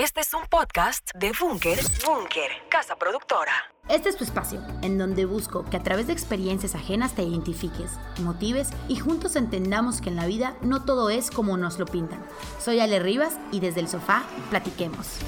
Este es un podcast de Bunker, Bunker, casa productora. Este es tu espacio, en donde busco que a través de experiencias ajenas te identifiques, motives y juntos entendamos que en la vida no todo es como nos lo pintan. Soy Ale Rivas y desde el sofá platiquemos.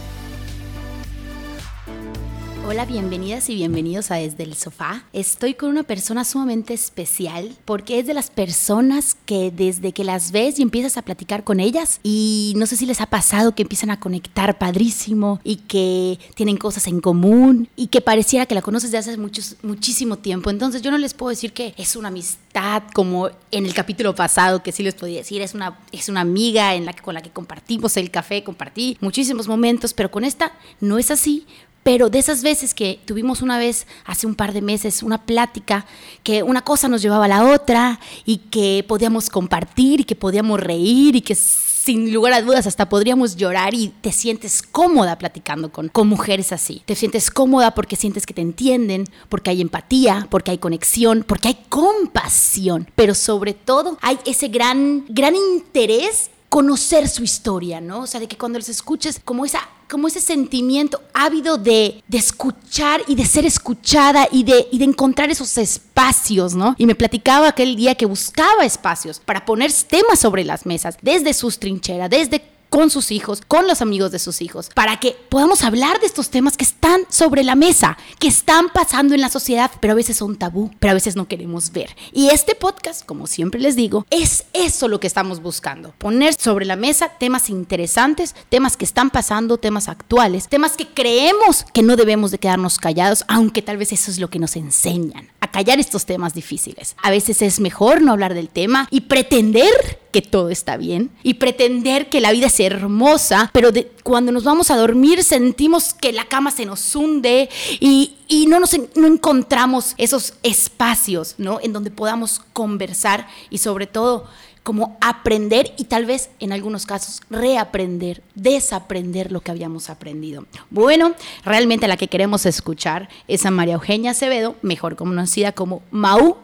Hola, bienvenidas y bienvenidos a Desde el Sofá. Estoy con una persona sumamente especial porque es de las personas que desde que las ves y empiezas a platicar con ellas y no sé si les ha pasado que empiezan a conectar padrísimo y que tienen cosas en común y que pareciera que la conoces desde hace muchísimo tiempo. Entonces yo no les puedo decir que es una amistad como en el capítulo pasado que sí les podía decir, es una, es una amiga en la que, con la que compartimos el café, compartí muchísimos momentos, pero con esta no es así pero de esas veces que tuvimos una vez, hace un par de meses, una plática, que una cosa nos llevaba a la otra y que podíamos compartir y que podíamos reír y que sin lugar a dudas hasta podríamos llorar y te sientes cómoda platicando con, con mujeres así. Te sientes cómoda porque sientes que te entienden, porque hay empatía, porque hay conexión, porque hay compasión, pero sobre todo hay ese gran, gran interés conocer su historia, ¿no? O sea, de que cuando les escuches como esa como ese sentimiento ávido de, de escuchar y de ser escuchada y de, y de encontrar esos espacios, ¿no? Y me platicaba aquel día que buscaba espacios para poner temas sobre las mesas, desde sus trincheras, desde con sus hijos, con los amigos de sus hijos, para que podamos hablar de estos temas que están sobre la mesa, que están pasando en la sociedad, pero a veces son tabú, pero a veces no queremos ver. Y este podcast, como siempre les digo, es eso lo que estamos buscando, poner sobre la mesa temas interesantes, temas que están pasando, temas actuales, temas que creemos que no debemos de quedarnos callados, aunque tal vez eso es lo que nos enseñan, a callar estos temas difíciles. A veces es mejor no hablar del tema y pretender que todo está bien y pretender que la vida es hermosa, pero cuando nos vamos a dormir sentimos que la cama se nos hunde y, no, nos, no encontramos esos espacios, ¿no? En donde podamos conversar y sobre todo como aprender y tal vez en algunos casos reaprender, desaprender lo que habíamos aprendido. Bueno, realmente la que queremos escuchar es a María Eugenia Acevedo, mejor conocida como Mau,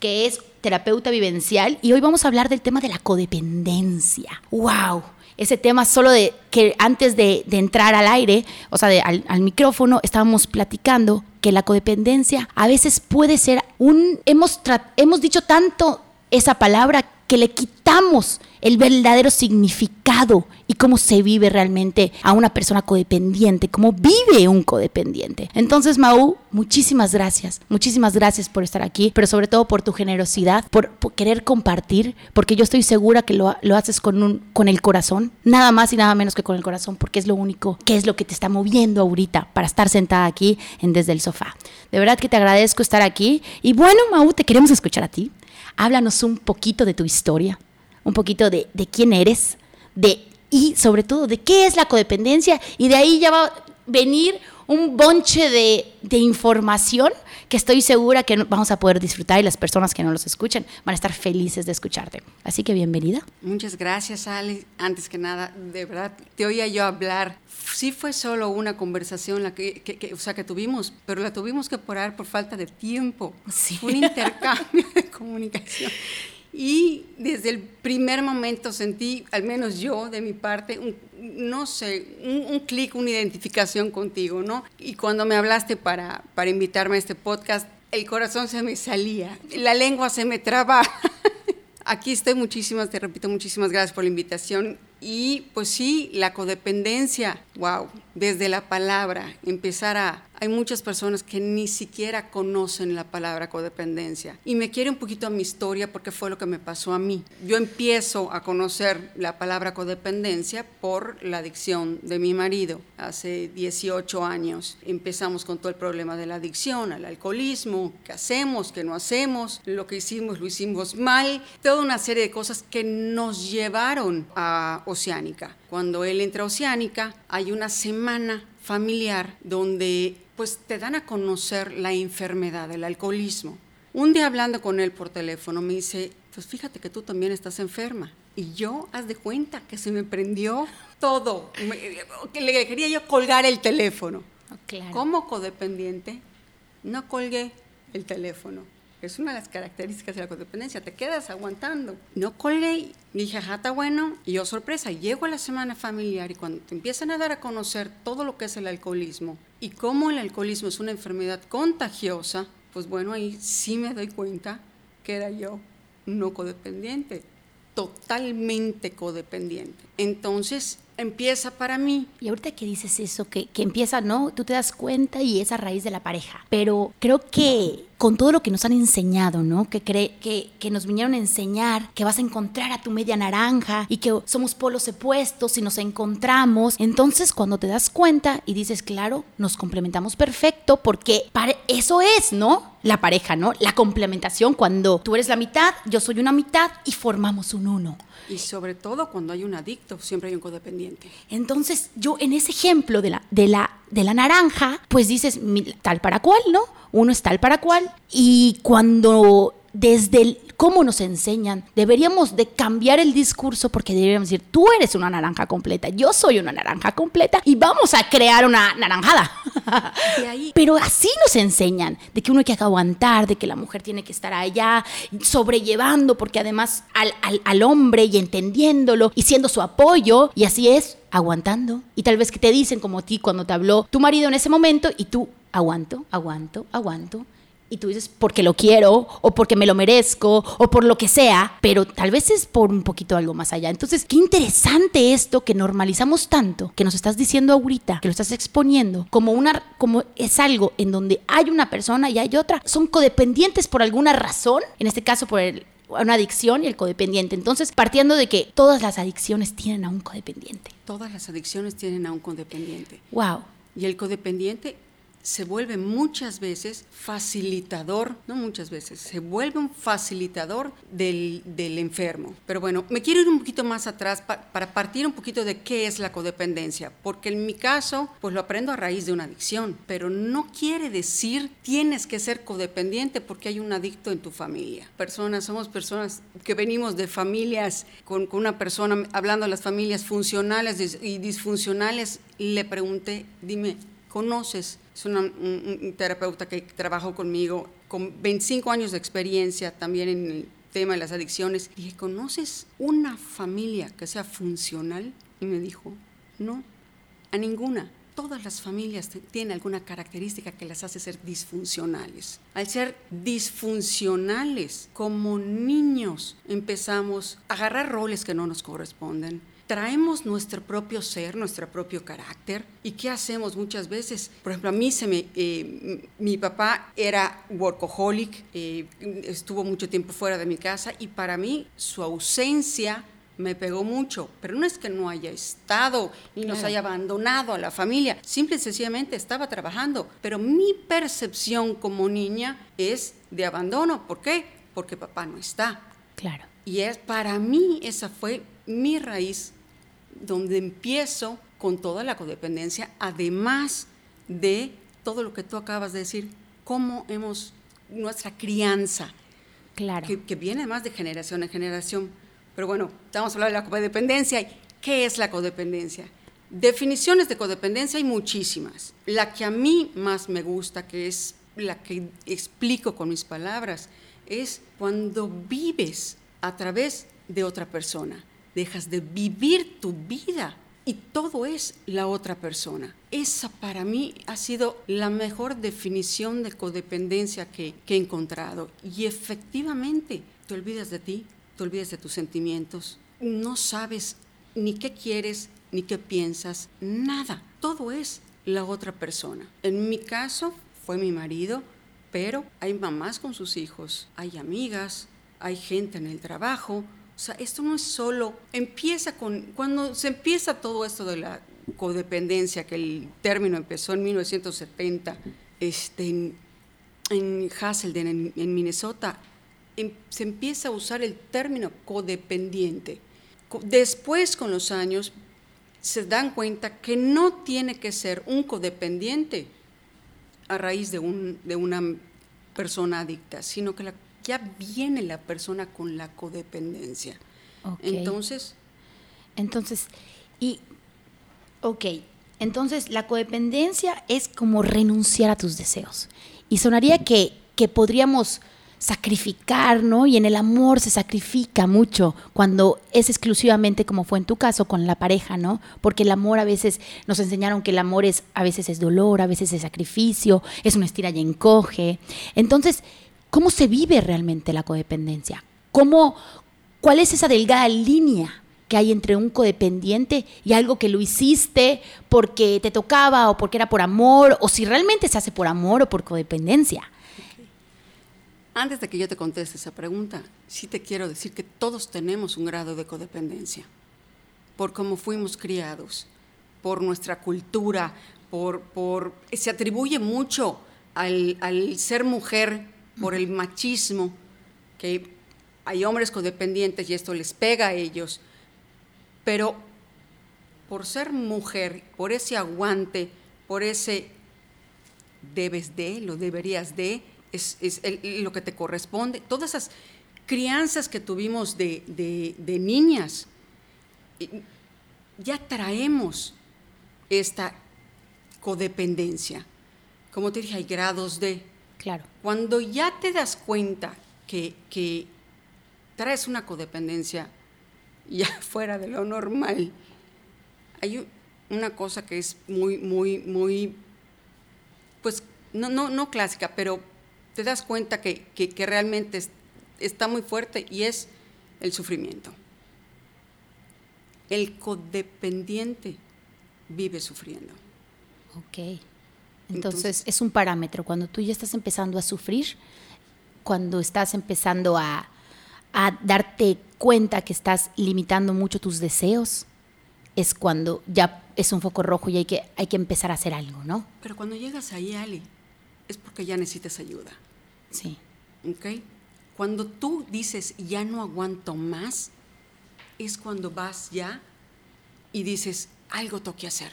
que es terapeuta vivencial y hoy vamos a hablar del tema de la codependencia. ¡Wow! Ese tema solo de que antes de, entrar al aire, o sea, al, al micrófono, estábamos platicando que la codependencia a veces puede ser un... Hemos, hemos dicho tanto esa palabra que le quitamos el verdadero significado y cómo se vive realmente a una persona codependiente, cómo vive un codependiente. Entonces, Mau, muchísimas gracias, muchísimas gracias por estar aquí, pero sobre todo por tu generosidad, por, querer compartir, porque yo estoy segura que lo, lo haces con, un, con el corazón, nada más y nada menos que con el corazón, porque es lo único que es lo que te está moviendo ahorita para estar sentada aquí en Desde el Sofá. De verdad que te agradezco estar aquí y bueno, Mau, te queremos escuchar a ti. Háblanos un poquito de tu historia, un poquito de, quién eres, de y sobre todo de qué es la codependencia y de ahí ya va a venir un bonche de, de, información que estoy segura que vamos a poder disfrutar y las personas que no los escuchen van a estar felices de escucharte. Así que bienvenida. Muchas gracias, Ale. Antes que nada, de verdad, te oía yo hablar. Sí fue solo una conversación la que, que, o sea, que tuvimos, pero la tuvimos que parar por falta de tiempo. Sí. un intercambio de comunicación. Y desde el primer momento sentí, al menos yo de mi parte, un, no sé, un, clic, una identificación contigo, ¿no? Y cuando me hablaste para, para invitarme a este podcast, el corazón se me salía, la lengua se me trababa. Aquí estoy, muchísimas, te repito, muchísimas gracias por la invitación. Y pues sí, la codependencia, wow, desde la palabra, empezar a, hay muchas personas que ni siquiera conocen la palabra codependencia. Y me quiere un poquito a mi historia porque fue lo que me pasó a mí. Yo empiezo a conocer la palabra codependencia por la adicción de mi marido. Hace 18 años empezamos con todo el problema de la adicción, al alcoholismo, qué hacemos, qué no hacemos, lo que hicimos lo hicimos mal, toda una serie de cosas que nos llevaron a Oceánica. Cuando él entra a Oceánica, hay una semana familiar donde pues te dan a conocer la enfermedad, el alcoholismo. Un día hablando con él por teléfono me dice, pues fíjate que tú también estás enferma. Y yo, haz de cuenta que se me prendió todo, que le quería yo colgar el teléfono. Oh, claro. Como codependiente, no colgué el teléfono es una de las características de la codependencia, te quedas aguantando. No colgué, dije, ajá, está bueno, y yo sorpresa, llego a la semana familiar y cuando te empiezan a dar a conocer todo lo que es el alcoholismo y cómo el alcoholismo es una enfermedad contagiosa, pues bueno, ahí sí me doy cuenta que era yo no codependiente, totalmente codependiente. Entonces, empieza para mí. Y ahorita que dices eso, que, que empieza, ¿no? Tú te das cuenta y es a raíz de la pareja. Pero creo que con todo lo que nos han enseñado, ¿no? Que, cree, que, que nos vinieron a enseñar que vas a encontrar a tu media naranja y que somos polos opuestos y nos encontramos. Entonces, cuando te das cuenta y dices, claro, nos complementamos perfecto porque para eso es, ¿no? La pareja, ¿no? La complementación cuando tú eres la mitad, yo soy una mitad y formamos un uno. Y sobre todo cuando hay un adicto, siempre hay un codependiente. Entonces, yo en ese ejemplo de la, de la, de la naranja, pues dices tal para cual, ¿no? Uno es tal para cual. Y cuando desde el, cómo nos enseñan, deberíamos de cambiar el discurso porque deberíamos decir, tú eres una naranja completa, yo soy una naranja completa y vamos a crear una naranjada. Pero así nos enseñan, de que uno hay que aguantar, de que la mujer tiene que estar allá sobrellevando, porque además al, al, al hombre y entendiéndolo y siendo su apoyo, y así es, aguantando. Y tal vez que te dicen como a ti cuando te habló tu marido en ese momento y tú aguanto, aguanto, aguanto y tú dices porque lo quiero o porque me lo merezco o por lo que sea, pero tal vez es por un poquito algo más allá. Entonces, qué interesante esto que normalizamos tanto, que nos estás diciendo ahorita, que lo estás exponiendo como una como es algo en donde hay una persona y hay otra, son codependientes por alguna razón, en este caso por el, una adicción y el codependiente. Entonces, partiendo de que todas las adicciones tienen a un codependiente. Todas las adicciones tienen a un codependiente. Wow. Y el codependiente se vuelve muchas veces facilitador, no muchas veces, se vuelve un facilitador del, del enfermo. Pero bueno, me quiero ir un poquito más atrás pa, para partir un poquito de qué es la codependencia, porque en mi caso, pues lo aprendo a raíz de una adicción, pero no quiere decir tienes que ser codependiente porque hay un adicto en tu familia. Personas, somos personas que venimos de familias con, con una persona, hablando de las familias funcionales y disfuncionales, le pregunté, dime, ¿conoces es una, un, un, terapeuta que trabajó conmigo con 25 años de experiencia también en el tema de las adicciones. Dije, ¿conoces una familia que sea funcional? Y me dijo, no, a ninguna. Todas las familias tienen alguna característica que las hace ser disfuncionales. Al ser disfuncionales, como niños, empezamos a agarrar roles que no nos corresponden, traemos nuestro propio ser, nuestro propio carácter. ¿Y qué hacemos muchas veces? Por ejemplo, a mí se me, eh, mi papá era workaholic, eh, estuvo mucho tiempo fuera de mi casa y para mí su ausencia me pegó mucho, pero no es que no haya estado ni claro. nos haya abandonado a la familia, simple y sencillamente estaba trabajando, pero mi percepción como niña es de abandono, ¿por qué? Porque papá no está. Claro. Y es para mí esa fue mi raíz donde empiezo con toda la codependencia, además de todo lo que tú acabas de decir, cómo hemos, nuestra crianza, claro. que, que viene más de generación en generación. Pero bueno, estamos hablando de la codependencia. ¿Qué es la codependencia? Definiciones de codependencia hay muchísimas. La que a mí más me gusta, que es la que explico con mis palabras, es cuando vives a través de otra persona dejas de vivir tu vida y todo es la otra persona. Esa para mí ha sido la mejor definición de codependencia que, he encontrado. Y efectivamente, te olvidas de ti, te olvidas de tus sentimientos, no sabes ni qué quieres, ni qué piensas, nada. Todo es la otra persona. En mi caso fue mi marido, pero hay mamás con sus hijos, hay amigas, hay gente en el trabajo, o sea, esto no es solo, empieza con, cuando se empieza todo esto de la codependencia, que el término empezó en 1970, este, en, en Hasselden, en, en Minnesota, em, se empieza a usar el término codependiente. Después, con los años, se dan cuenta que no tiene que ser un codependiente a raíz de, un, de una persona adicta, sino que la ya viene la persona con la codependencia. Okay. Entonces. Entonces, y, ok, entonces la codependencia es como renunciar a tus deseos. Y sonaría que, que podríamos sacrificar, ¿no? Y en el amor se sacrifica mucho cuando es exclusivamente como fue en tu caso con la pareja, ¿no? Porque el amor a veces nos enseñaron que el amor es a veces es dolor, a veces es sacrificio, es una estira y encoge. Entonces, ¿cómo se vive realmente la codependencia? ¿Cómo cuál es esa delgada línea que hay entre un codependiente y algo que lo hiciste porque te tocaba o porque era por amor o si realmente se hace por amor o por codependencia? Antes de que yo te conteste esa pregunta, sí te quiero decir que todos tenemos un grado de codependencia, por cómo fuimos criados, por nuestra cultura, por, por se atribuye mucho al, al ser mujer por el machismo, que hay hombres codependientes y esto les pega a ellos, pero por ser mujer, por ese aguante, por ese debes de, lo deberías de, es, lo que te corresponde. Todas esas crianzas que tuvimos de, niñas, ya traemos esta codependencia. Como te dije, hay grados de... Claro. Cuando ya te das cuenta que, que traes una codependencia ya fuera de lo normal, hay una cosa que es muy, muy, muy, pues, no, no, no clásica, pero te das cuenta que, realmente está muy fuerte y es el sufrimiento. El codependiente vive sufriendo. Ok. Entonces, es un parámetro. Cuando tú ya estás empezando a sufrir, cuando estás empezando a, a darte cuenta que estás limitando mucho tus deseos, es cuando ya es un foco rojo y hay que, hay que empezar a hacer algo, ¿no? Pero cuando llegas ahí, Ali, es porque ya necesitas ayuda. Sí. ¿Ok? Cuando tú dices, ya no aguanto más, es cuando vas ya y dices, algo tengo que hacer.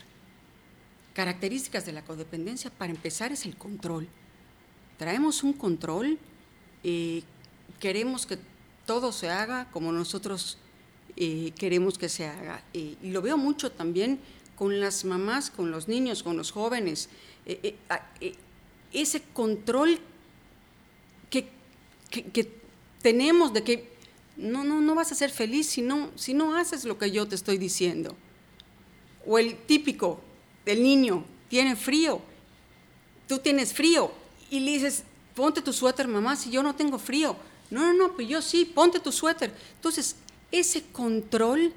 Características de la codependencia, para empezar, es el control. Traemos un control, eh, queremos que todo se haga como nosotros eh, queremos que se haga. Eh, y lo veo mucho también con las mamás, con los niños, con los jóvenes. ese control que, tenemos de que no, no, no vas a ser feliz si no, si no haces lo que yo te estoy diciendo. O el típico del niño, tiene frío, tú tienes frío y le dices, ponte tu suéter, mamá, si yo no tengo frío. No, no, no, pues yo sí, ponte tu suéter. Entonces, ese control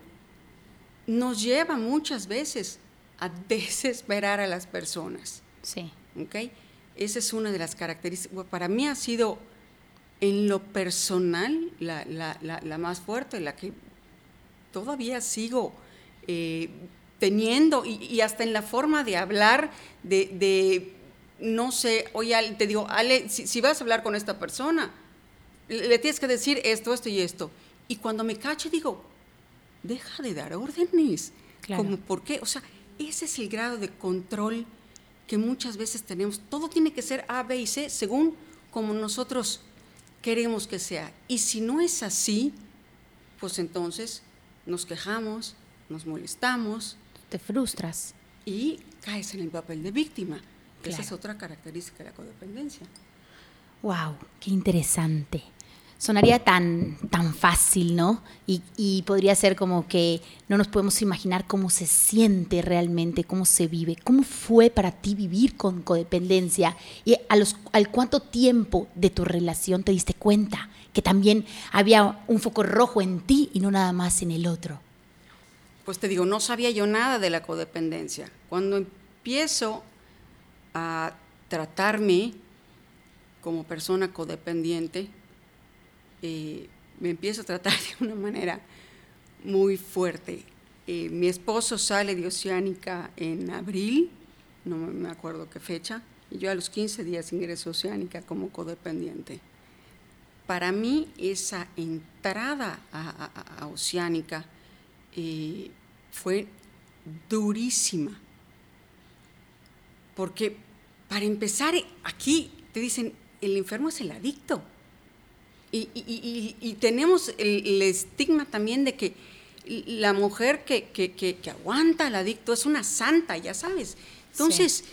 nos lleva muchas veces a desesperar a las personas. Sí. ¿Ok? Esa es una de las características. Para mí ha sido en lo personal, la, más fuerte, la que todavía sigo eh, teniendo, y, hasta en la forma de hablar, de, no sé, oye, te digo, Ale, si, vas a hablar con esta persona, le, tienes que decir esto, esto y esto. Y cuando me cache, digo, deja de dar órdenes. Como, ¿por qué? O sea, ese es el grado de control que muchas veces tenemos. Todo tiene que ser A, B y C según como nosotros queremos que sea. Y si no es así, pues entonces nos quejamos, nos molestamos. Te frustras. Y caes en el papel de víctima. Esa es otra característica de la codependencia. ¡Wow! ¡Qué interesante! sonaría tan, tan fácil, ¿no? Y, podría ser como que no nos podemos imaginar cómo se siente realmente, cómo se vive, cómo fue para ti vivir con codependencia y a los, al cuánto tiempo de tu relación te diste cuenta que también había un foco rojo en ti y no nada más en el otro. Pues te digo, no sabía yo nada de la codependencia. Cuando empiezo a tratarme como persona codependiente, eh, me empiezo a tratar de una manera muy fuerte. Eh, mi esposo sale de Oceánica en abril, no me acuerdo qué fecha, y yo a los 15 días ingreso a Oceánica como codependiente. Para mí esa entrada a, Oceánica eh, fue durísima, porque para empezar aquí te dicen, el enfermo es el adicto. Y, tenemos el, estigma también de que la mujer que, aguanta al adicto es una santa, ya sabes. Entonces,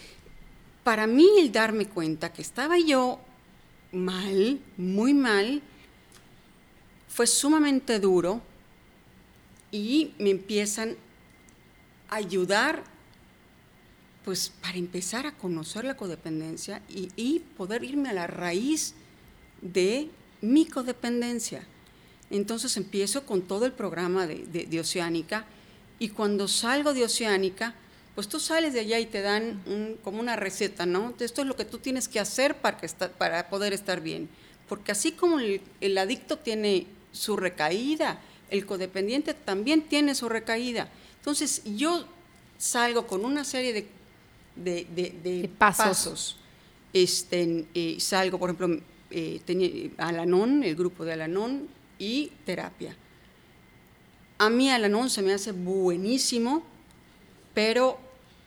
para mí el darme cuenta que estaba yo mal, muy mal. Fue sumamente duro y me empiezan a ayudar pues para empezar a conocer la codependencia y, poder irme a la raíz de mi codependencia. Entonces empiezo con todo el programa de, Oceánica y cuando salgo de Oceánica, pues tú sales de allá y te dan como una receta, ¿no? Esto es lo que tú tienes que hacer para, que para poder estar bien. Porque así como el adicto tiene su recaída, el codependiente también tiene su recaída. Entonces yo salgo con una serie de de, pasos. Este, eh, salgo, por ejemplo, eh, tenía Alanón, el grupo de Alanón y terapia. A mí Alanón se me hace buenísimo, pero...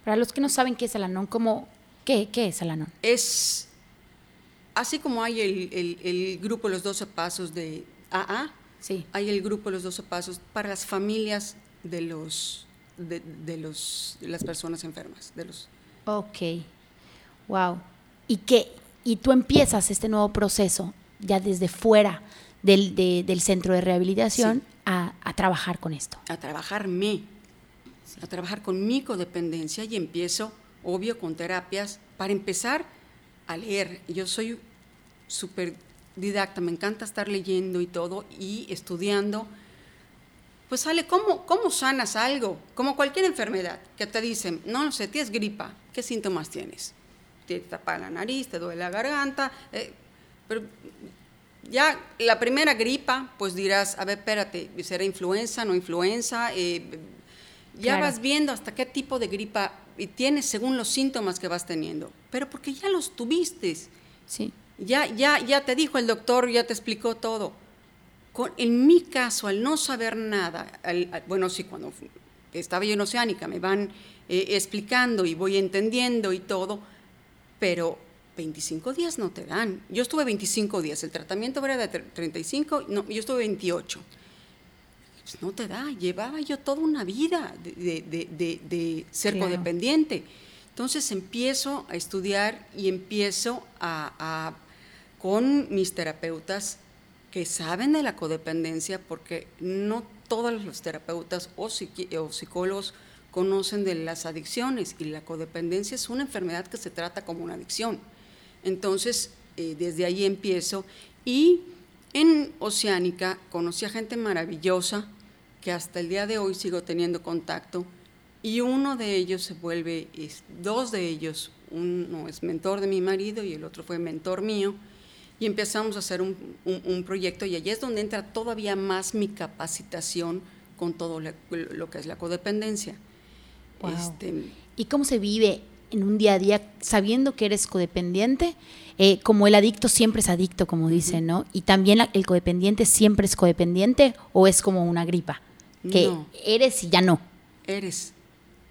Para los que no saben qué es Alanón, ¿cómo, qué, ¿qué es Alanón? Es, así como hay el, el, grupo Los 12 Pasos de AA, sí. hay el grupo Los 12 Pasos para las familias de los de, de, los, de las personas enfermas, de los Ok, wow. ¿Y qué? Y tú empiezas este nuevo proceso ya desde fuera del, del centro de rehabilitación a, a, trabajar con esto. A trabajarme, a trabajar con mi codependencia y empiezo, obvio, con terapias para empezar a leer. Yo soy súper didacta, me encanta estar leyendo y todo y estudiando pues sale, ¿cómo, ¿cómo sanas algo? Como cualquier enfermedad, que te dicen, no, no sé, tienes gripa, ¿qué síntomas tienes? Te tapa la nariz, te duele la garganta, eh, pero ya la primera gripa, pues dirás, a ver, espérate, ¿será influenza, no influenza? Eh, ya vas viendo hasta qué tipo de gripa tienes según los síntomas que vas teniendo, pero porque ya los tuviste. Sí. Ya, ya, ya te dijo el doctor, ya te explicó todo en mi caso, al no saber nada, bueno, sí, cuando estaba yo en Oceánica me van eh, explicando y voy entendiendo y todo, pero 25 días no te dan. Yo estuve 25 días, el tratamiento era de 35, no, yo estuve 28. Pues no te da, llevaba yo toda una vida de, ser codependiente. Entonces empiezo a estudiar y empiezo a con mis terapeutas que saben de la codependencia, porque no todos los terapeutas o, psicólogos conocen de las adicciones y la codependencia es una enfermedad que se trata como una adicción. Entonces, eh, desde ahí empiezo y en Oceánica conocí a gente maravillosa que hasta el día de hoy sigo teniendo contacto y uno de ellos se vuelve, dos de ellos, uno es mentor de mi marido y el otro fue mentor mío, y empezamos a hacer un, un, proyecto y allí es donde entra todavía más mi capacitación con todo lo, que es la codependencia. Este, ¿Y cómo se vive en un día a día sabiendo que eres codependiente? Eh, como el adicto siempre es adicto, como dicen, ¿no? Y también el codependiente siempre es codependiente o es como una gripa, que eres y ya no. Eres,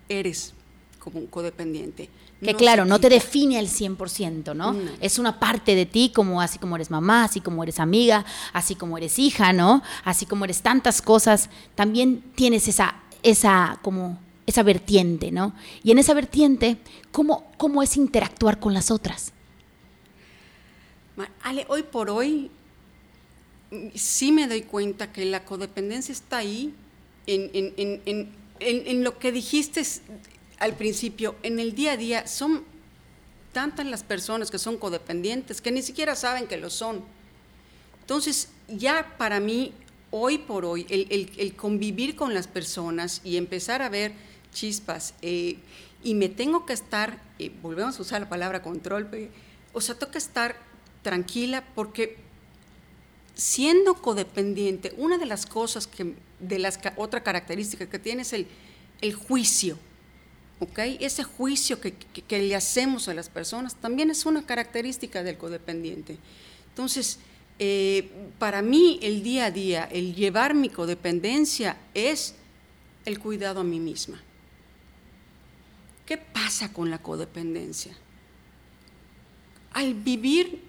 eres como un codependiente. Que claro, no te define al 100%, ¿no? Es una parte de ti, como así como eres mamá, así como eres amiga, así como eres hija, ¿no? Así como eres tantas cosas, también tienes esa, esa, como, esa vertiente, ¿no? Y en esa vertiente, ¿cómo, cómo es interactuar con las otras? Ale, hoy por hoy sí me doy cuenta que la codependencia está ahí en, en, en, en lo que dijiste al principio, en el día a día son tantas las personas que son codependientes que ni siquiera saben que lo son. Entonces, ya para mí, hoy por hoy, el, convivir con las personas y empezar a ver chispas, eh, y me tengo que estar, eh, volvemos a usar la palabra control, o sea, tengo estar tranquila porque siendo codependiente, una de las cosas que, de las otra característica que tiene es el juicio. Ese juicio que, le hacemos a las personas también es una característica del codependiente. Entonces, eh, para mí el día a día, el llevar mi codependencia es el cuidado a mí misma. ¿Qué pasa con la codependencia? Al vivir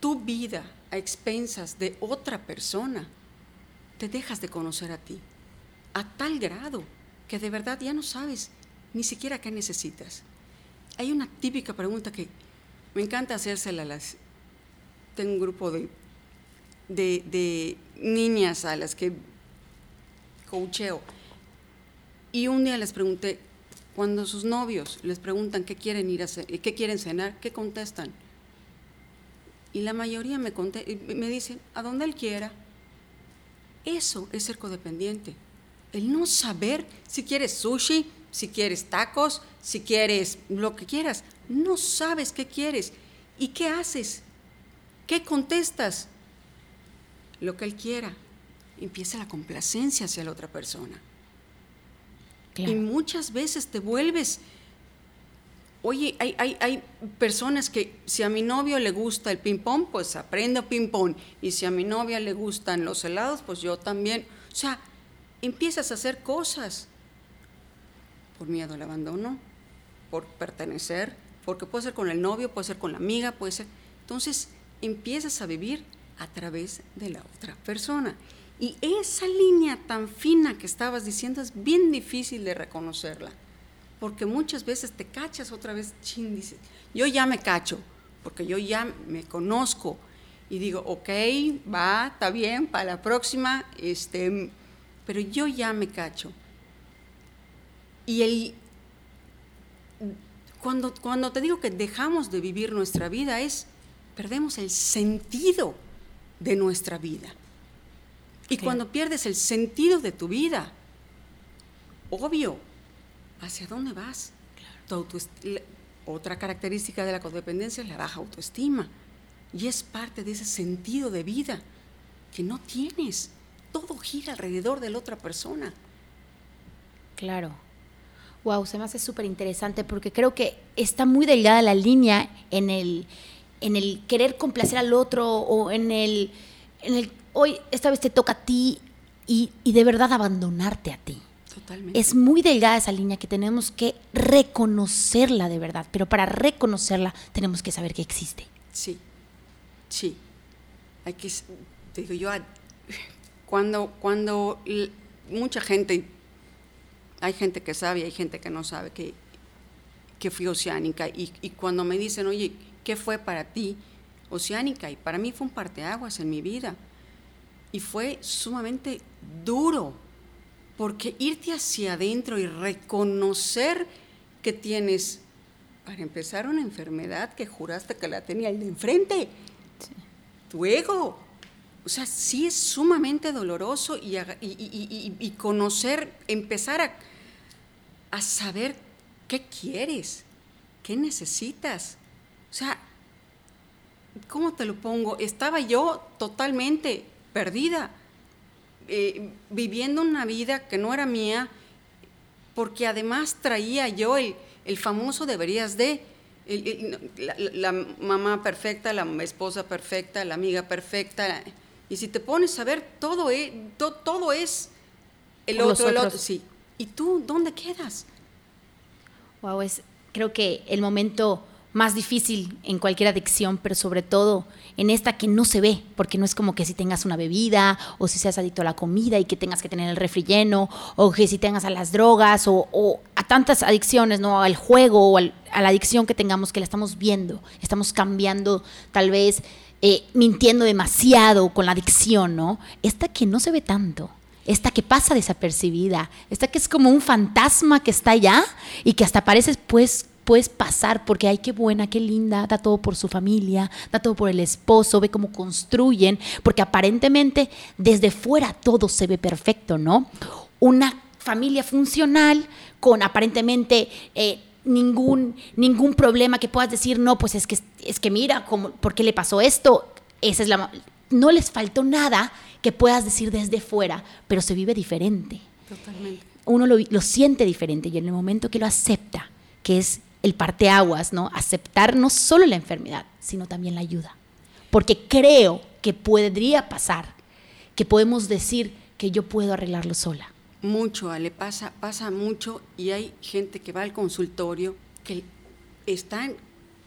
tu vida a expensas de otra persona, te dejas de conocer a ti, a tal grado que de verdad ya no sabes ni siquiera qué necesitas. Hay una típica pregunta que me encanta hacérsela a las, tengo un grupo de, de, de niñas a las que coacheo. Y un día les pregunté, cuando sus novios les preguntan qué quieren ir a qué quieren cenar, ¿qué contestan? Y la mayoría me, me dicen, a donde él quiera. Eso es ser codependiente. El no saber si quieres sushi, si quieres tacos, si quieres lo que quieras. No sabes qué quieres. ¿Y qué haces? ¿Qué contestas? Lo que él quiera. Empieza la complacencia hacia la otra persona. Y muchas veces te vuelves... Oye, hay, hay, hay, personas que si a mi novio le gusta el ping-pong, pues aprendo ping-pong. Y si a mi novia le gustan los helados, pues yo también. O sea, empiezas a hacer cosas por miedo al abandono, por pertenecer, porque puede ser con el novio, puede ser con la amiga, puede ser... Entonces empiezas a vivir a través de la otra persona. Y esa línea tan fina que estabas diciendo es bien difícil de reconocerla, porque muchas veces te cachas otra vez, chin, dices, yo ya me cacho, porque yo ya me conozco y digo, ok, va, está bien, para la próxima, este, pero yo ya me cacho. Y el, cuando, cuando te digo que dejamos de vivir nuestra vida es, perdemos el sentido de nuestra vida. Y cuando pierdes el sentido de tu vida, obvio, ¿hacia dónde vas? otra característica de la codependencia es la baja autoestima. Y es parte de ese sentido de vida que no tienes. Todo gira alrededor de la otra persona. Claro. Wow, se me hace súper interesante porque creo que está muy delgada la línea en el, en el querer complacer al otro o en el, en el hoy esta vez te toca a ti y, de verdad abandonarte a ti. Totalmente. Es muy delgada esa línea que tenemos que reconocerla de verdad, pero para reconocerla tenemos que saber que existe. Sí, sí. Hay que, te digo yo, cuando, cuando mucha gente, hay gente que sabe y hay gente que no sabe que, que fui oceánica y, y cuando me dicen, oye, ¿qué fue para ti oceánica? Y para mí fue un parteaguas en mi vida y fue sumamente duro, porque irte hacia adentro y reconocer que tienes, para empezar, una enfermedad que juraste que la tenía el de enfrente, tu ego. O sea, sí es sumamente doloroso y, conocer, empezar a, a saber qué quieres, qué necesitas. O sea, ¿cómo te lo pongo? Estaba yo totalmente perdida, eh, viviendo una vida que no era mía, porque además traía yo el, famoso deberías de, la, mamá perfecta, la esposa perfecta, la amiga perfecta, y si te pones a ver, todo es, todo es el otro, el otro, sí. ¿Y tú dónde quedas? Wow, es creo que el momento más difícil en cualquier adicción, pero sobre todo en esta que no se ve, porque no es como que si tengas una bebida o si seas adicto a la comida y que tengas que tener el refri lleno, o que si tengas a las drogas o, a tantas adicciones, ¿no? al juego o a la adicción que tengamos que la estamos viendo, estamos cambiando tal vez eh, mintiendo demasiado con la adicción, ¿no? Esta que no se ve tanto, esta que pasa desapercibida, esta que es como un fantasma que está allá y que hasta parece pues puedes pasar porque ay, qué buena, qué linda, da todo por su familia, da todo por el esposo, ve cómo construyen, porque aparentemente desde fuera todo se ve perfecto, ¿no? Una familia funcional con aparentemente eh, ningún, ningún problema que puedas decir, no, pues es que, es que mira, cómo, ¿por qué le pasó esto? Esa es la, no les faltó nada que puedas decir desde fuera, pero se vive diferente. Totalmente. Uno lo, lo siente diferente y en el momento que lo acepta, que es el parteaguas, ¿no? Aceptar no solo la enfermedad, sino también la ayuda. Porque creo que podría pasar, que podemos decir que yo puedo arreglarlo sola. Mucho, Ale, pasa, pasa mucho y hay gente que va al consultorio que están,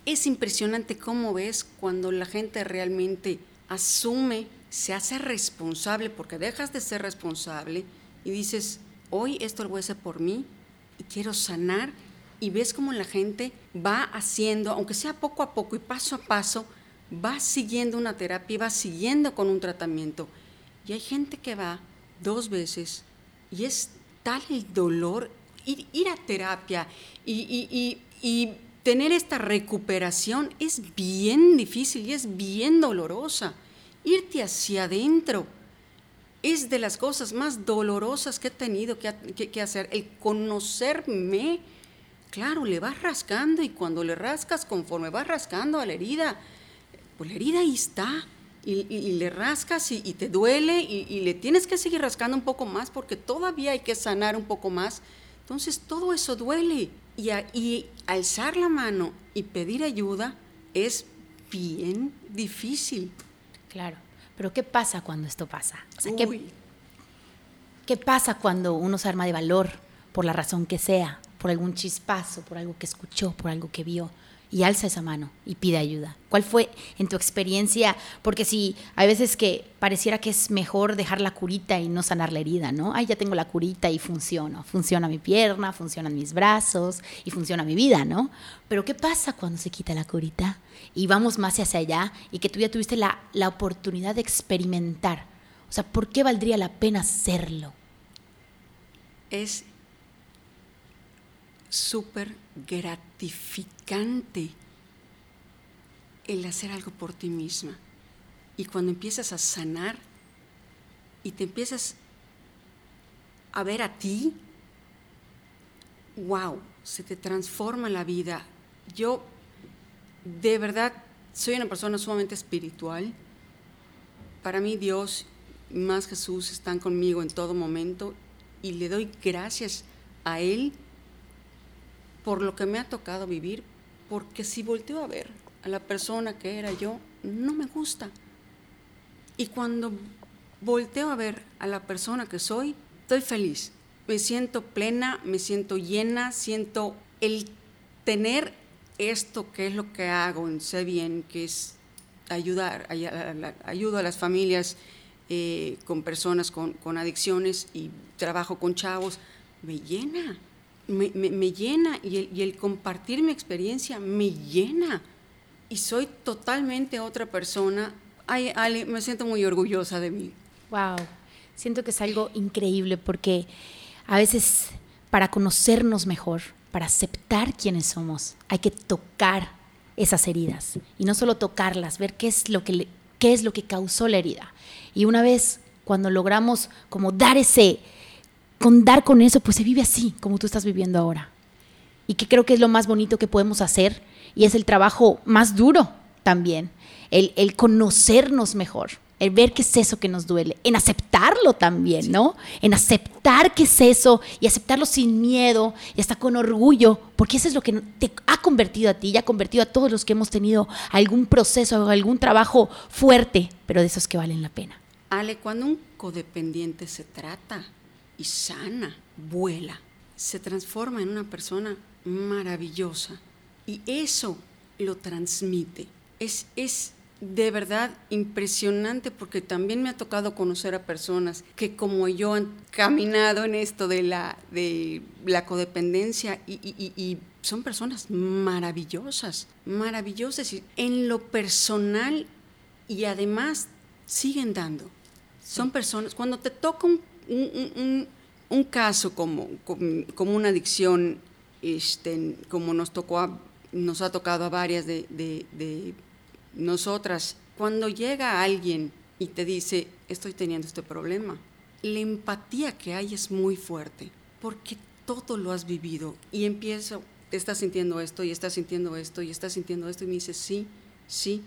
es impresionante cómo ves cuando la gente realmente asume, se hace responsable, porque dejas de ser responsable y dices, hoy esto lo voy a hacer por mí y quiero sanar y ves cómo la gente va haciendo, aunque sea poco a poco y paso a paso, va siguiendo una terapia, va siguiendo con un tratamiento. Y hay gente que va dos veces y es tal el dolor, ir, ir a terapia y, y tener esta recuperación es bien difícil y es bien dolorosa. Irte hacia adentro es de las cosas más dolorosas que he tenido que, hacer. El conocerme, claro, le vas rascando y cuando le rascas, conforme vas rascando a la herida, pues la herida ahí está. Y, le rascas y, te duele y, le tienes que seguir rascando un poco más porque todavía hay que sanar un poco más. Entonces todo eso duele. Y, y alzar la mano y pedir ayuda es bien difícil. Claro. Pero ¿qué pasa cuando esto pasa? ¿qué, pasa cuando uno se arma de valor por la razón que sea, por algún chispazo, por algo que escuchó, por algo que vio? Y alza esa mano y pide ayuda. ¿Cuál fue en tu experiencia? Porque si hay veces que pareciera que es mejor dejar la curita y no sanar la herida, ¿no? Ay, ya tengo la curita y funciona. Funciona mi pierna, funcionan mis brazos y funciona mi vida, ¿no? Pero ¿qué pasa cuando se quita la curita y vamos más hacia allá y que tú ya tuviste la, la oportunidad de experimentar? O sea, ¿por qué valdría la pena hacerlo? Es súper gratificante el hacer algo por ti misma. Y cuando empiezas a sanar y te empiezas a ver a ti, wow, se te transforma la vida. Yo de verdad soy una persona sumamente espiritual. Para mí Dios más Jesús están conmigo en todo momento y le doy gracias a Él por lo que me ha tocado vivir, porque si volteo a ver a la persona que era yo, no me gusta. Y cuando volteo a ver a la persona que soy, estoy feliz. Me siento plena, me siento llena, siento el tener esto que es lo que hago en Sé Bien, que es ayudar, ayudo a las familias eh, con personas con, con adicciones y trabajo con chavos, me llena me, llena y el, compartir mi experiencia me llena y soy totalmente otra persona. Me siento muy orgullosa de mí. Wow, siento que es algo increíble porque a veces para conocernos mejor, para aceptar quiénes somos, hay que tocar esas heridas y no solo tocarlas, ver qué es lo que, qué es lo que causó la herida. Y una vez cuando logramos como dar ese, con dar con eso, pues se vive así, como tú estás viviendo ahora. Y que creo que es lo más bonito que podemos hacer y es el trabajo más duro también, el, el conocernos mejor, el ver qué es eso que nos duele, en aceptarlo también, ¿no? En aceptar qué es eso y aceptarlo sin miedo y hasta con orgullo, porque eso es lo que te ha convertido a ti y ha convertido a todos los que hemos tenido algún proceso o algún trabajo fuerte, pero de esos que valen la pena. Ale, cuando un codependiente se trata y sana, vuela, se transforma en una persona maravillosa y eso lo transmite. Es, es de verdad impresionante porque también me ha tocado conocer a personas que como yo han caminado en esto de la, de la codependencia y, y son personas maravillosas, maravillosas en lo personal y además siguen dando. Son personas, cuando te toca un un, caso como, como, una adicción, este, como nos, tocó nos ha tocado a varias de, nosotras, cuando llega alguien y te dice, estoy teniendo este problema, la empatía que hay es muy fuerte, porque todo lo has vivido y empiezo, te estás sintiendo esto y estás sintiendo esto y estás sintiendo esto y me dices, sí, sí,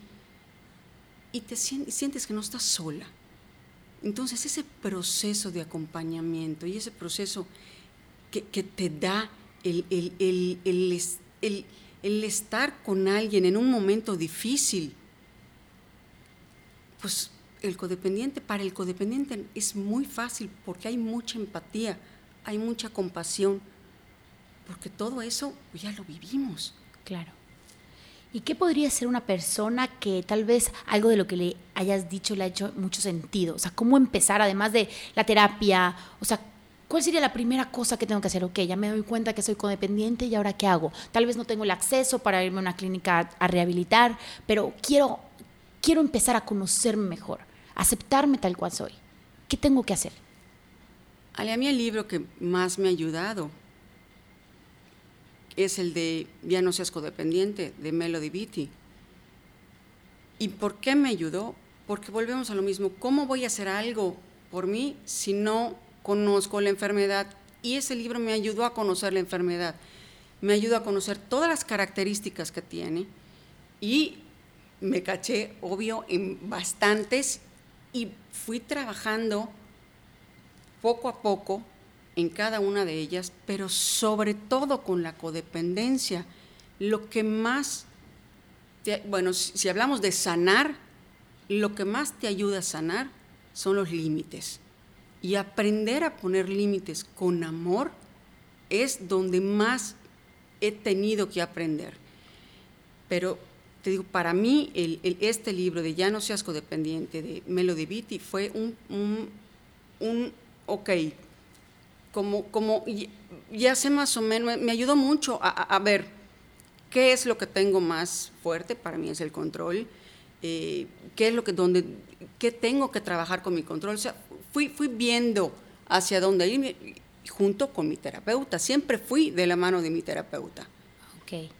y te sientes que no estás sola entonces ese proceso de acompañamiento y ese proceso que, te da el, el, estar con alguien en un momento difícil, pues el codependiente, para el codependiente es muy fácil porque hay mucha empatía, hay mucha compasión, porque todo eso ya lo vivimos. Claro. ¿Y qué podría ser una persona que tal vez algo de lo que le hayas dicho le ha hecho mucho sentido? O sea, ¿cómo empezar además de la terapia? O sea, ¿cuál sería la primera cosa que tengo que hacer? Ok, ya me doy cuenta que soy codependiente y ahora qué hago? Tal vez no tengo el acceso para irme a una clínica a rehabilitar, pero quiero quiero empezar a conocerme mejor, aceptarme tal cual soy. ¿Qué tengo que hacer? Ale, a mí el libro que más me ha ayudado es el de Ya no seas de Melody Beatty. ¿Y por qué me ayudó? Porque volvemos a lo mismo. ¿Cómo voy a hacer algo por mí si no conozco la enfermedad? Y ese libro me ayudó a conocer la enfermedad. Me ayudó a conocer todas las características que tiene y me caché, obvio, en bastantes y fui trabajando poco a poco en cada una de ellas, pero sobre todo con la codependencia. Lo que más, bueno, si hablamos de sanar, lo que más te ayuda a sanar son los límites. Y aprender a poner límites con amor es donde más he tenido que aprender. Pero te digo, para mí este libro de Ya no seas codependiente de Melody Beatty fue un, un, un ok, como, como ya sé más o menos, me ayudó mucho a, ver qué es lo que tengo más fuerte, para mí es el control, eh, qué es lo que, donde, qué tengo que trabajar con mi control, o sea, fui, fui viendo hacia dónde ir junto con mi terapeuta, siempre fui de la mano de mi terapeuta. Ok.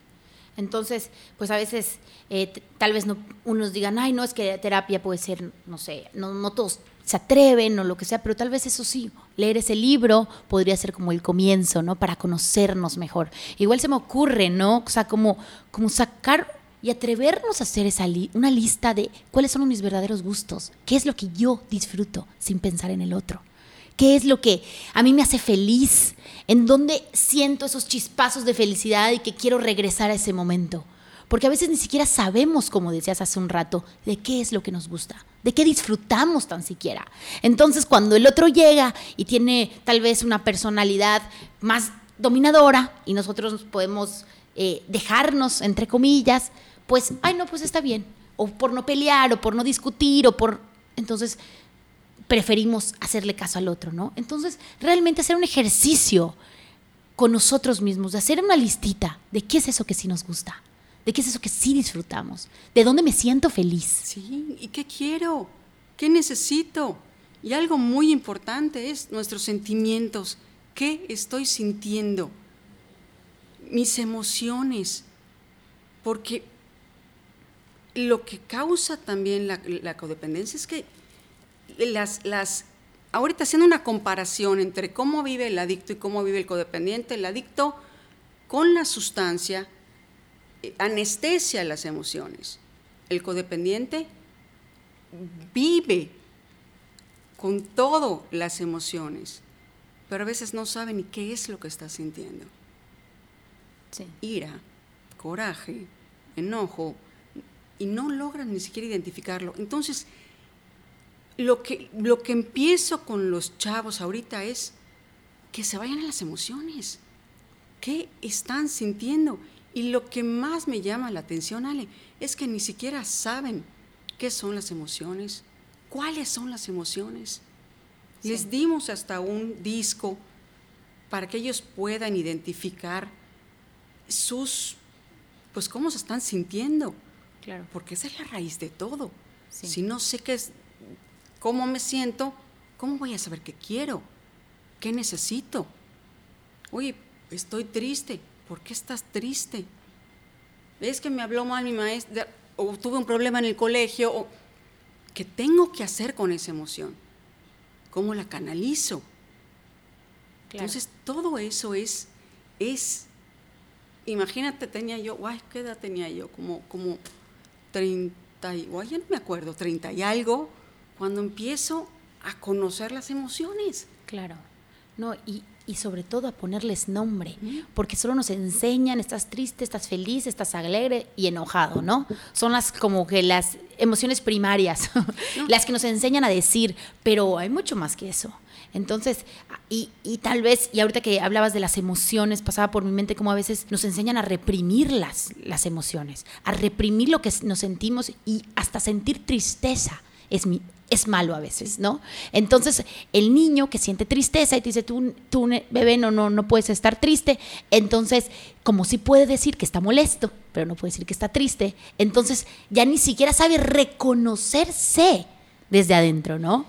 Entonces, pues a veces eh, tal vez no, unos digan, ay, no, es que terapia puede ser, no sé, no, no todos se atreven o lo que sea, pero tal vez eso sí, leer ese libro podría ser como el comienzo, ¿no? Para conocernos mejor. Igual se me ocurre, ¿no? O sea, como, como sacar y atrevernos a hacer esa una lista de cuáles son mis verdaderos gustos, qué es lo que yo disfruto sin pensar en el otro, qué es lo que a mí me hace feliz, en dónde siento esos chispazos de felicidad y que quiero regresar a ese momento. Porque a veces ni siquiera sabemos, como decías hace un rato, de qué es lo que nos gusta de qué disfrutamos tan siquiera. Entonces, cuando el otro llega y tiene tal vez una personalidad más dominadora y nosotros podemos eh, dejarnos, entre comillas, pues, ay, no, pues está bien. O por no pelear, o por no discutir, o por... Entonces, preferimos hacerle caso al otro, ¿no? Entonces, realmente hacer un ejercicio con nosotros mismos, de hacer una listita de qué es eso que sí nos gusta de qué es eso que sí disfrutamos, de dónde me siento feliz. Sí, ¿y qué quiero? ¿Qué necesito? Y algo muy importante es nuestros sentimientos. ¿Qué estoy sintiendo? Mis emociones. Porque lo que causa también la, codependencia es que las, las, ahorita haciendo una comparación entre cómo vive el adicto y cómo vive el codependiente, el adicto con la sustancia anestesia las emociones. El codependiente vive con todo las emociones, pero a veces no sabe ni qué es lo que está sintiendo. Ira, coraje, enojo, y no logran ni siquiera identificarlo. Entonces, lo que, lo que empiezo con los chavos ahorita es que se vayan a las emociones. ¿Qué están sintiendo? Y lo que más me llama la atención, Ale, es que ni siquiera saben qué son las emociones, cuáles son las emociones. Les dimos hasta un disco para que ellos puedan identificar sus, pues cómo se están sintiendo. Claro. Porque esa es la raíz de todo. Si no sé qué es, cómo me siento, ¿cómo voy a saber qué quiero? ¿Qué necesito? Oye, estoy triste. ¿Por qué estás triste? ¿Ves que me habló mal mi maestra o tuve un problema en el colegio? O, ¿Qué tengo que hacer con esa emoción? ¿Cómo la canalizo? Entonces, todo eso es, es, imagínate, tenía yo, guay, ¿qué edad tenía yo? Como, como 30, y, ya no me acuerdo, 30 y algo, cuando empiezo a conocer las emociones. Claro. No, y, y sobre todo a ponerles nombre, porque solo nos enseñan, estás triste, estás feliz, estás alegre y enojado, ¿no? Son las como que las emociones primarias, las que nos enseñan a decir, pero hay mucho más que eso. Entonces, y, y, tal vez, y ahorita que hablabas de las emociones, pasaba por mi mente como a veces nos enseñan a reprimir las, las emociones, a reprimir lo que nos sentimos y hasta sentir tristeza es mi, es malo a veces, ¿no? Entonces, el niño que siente tristeza y te dice, tú, tú bebé, no, no, no puedes estar triste, entonces, como si puede decir que está molesto, pero no puede decir que está triste, entonces ya ni siquiera sabe reconocerse desde adentro, ¿no?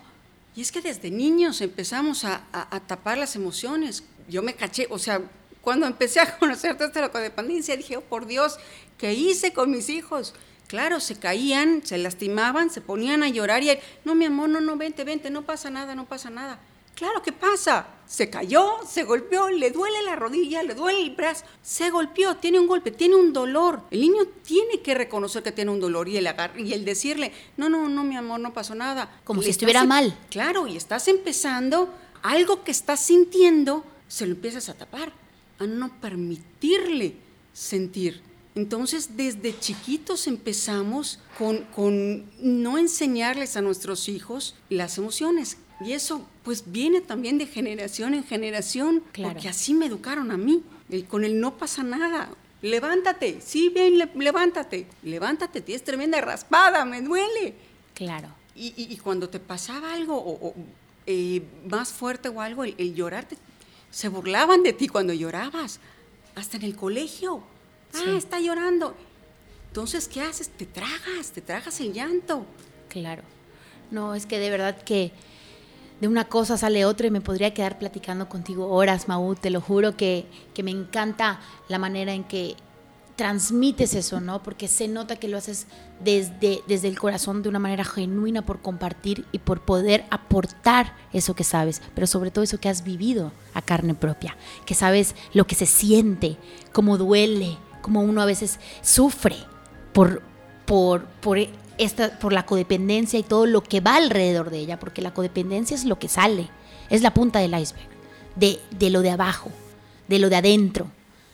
Y es que desde niños empezamos a, a, tapar las emociones. Yo me caché, o sea, cuando empecé a conocer toda esta codependencia, dije, oh, por Dios, ¿qué hice con mis hijos? Claro, se caían, se lastimaban, se ponían a llorar y, no, mi amor, no, no, vente, vente, no pasa nada, no pasa nada. Claro, ¿qué pasa? Se cayó, se golpeó, le duele la rodilla, le duele el brazo, se golpeó, tiene un golpe, tiene un dolor. El niño tiene que reconocer que tiene un dolor y el, y el decirle, no, no, no, mi amor, no pasó nada. Como si estuviera mal. Claro, y estás empezando, algo que estás sintiendo, se lo empiezas a tapar, a no permitirle sentir. Entonces, desde chiquitos empezamos con, no enseñarles a nuestros hijos las emociones. Y eso pues viene también de generación en generación, porque así me educaron a mí, con el no pasa nada. Levántate, sí, bien, levántate, levántate, tienes tremenda raspada, me duele. Claro. Y, cuando te pasaba algo o, eh, más fuerte o algo, el, el llorarte, se burlaban de ti cuando llorabas, hasta en el colegio Ah, está llorando. Entonces, ¿qué haces? Te tragas, te tragas el llanto. Claro. No, es que de verdad que de una cosa sale otra y me podría quedar platicando contigo horas, Mau. Te lo juro que, que me encanta la manera en que transmites eso, ¿no? Porque se nota que lo haces desde, desde el corazón de una manera genuina por compartir y por poder aportar eso que sabes, pero sobre todo eso que has vivido a carne propia, que sabes lo que se siente, cómo duele, como uno a veces sufre por, por, por, esta, por la codependencia y todo lo que va alrededor de ella, porque la codependencia es lo que sale, es la punta del iceberg, de, de lo de abajo, de lo de adentro,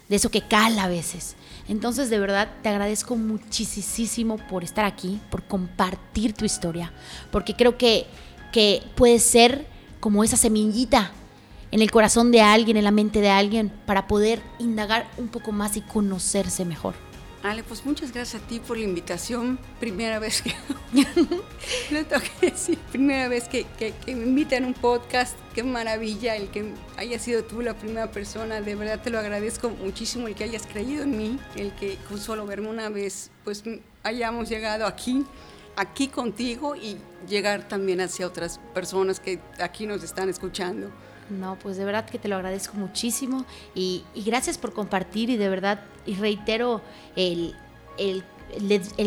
de eso que cala a veces. Entonces, de verdad, te agradezco muchísimo por estar aquí, por compartir tu historia, porque creo que, que puede ser como esa semillita en el corazón de alguien, en la mente de alguien, para poder indagar un poco más y conocerse mejor. Ale, pues muchas gracias a ti por la invitación. Primera vez que. primera vez que, que, me invitan a un podcast. Qué maravilla el que haya sido tú la primera persona. De verdad te lo agradezco muchísimo el que hayas creído en mí. El que con solo verme una vez, pues hayamos llegado aquí aquí contigo y llegar también hacia otras personas que aquí nos están escuchando. No, pues de verdad que te lo agradezco muchísimo y, gracias por compartir y de verdad, y reitero el, el,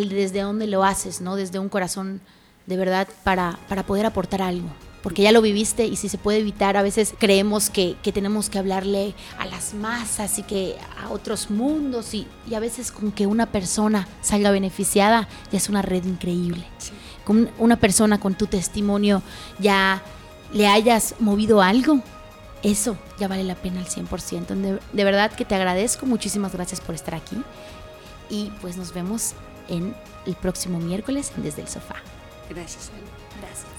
desde dónde lo haces, ¿no? Desde un corazón de verdad para, para poder aportar algo porque ya lo viviste y si se puede evitar, a veces creemos que, tenemos que hablarle a las masas y que a otros mundos y, a veces con que una persona salga beneficiada ya es una red increíble. Con una persona con tu testimonio ya le hayas movido algo, eso ya vale la pena al 100%. De, de, verdad que te agradezco, muchísimas gracias por estar aquí y pues nos vemos en el próximo miércoles Desde el Sofá. Gracias, Gracias.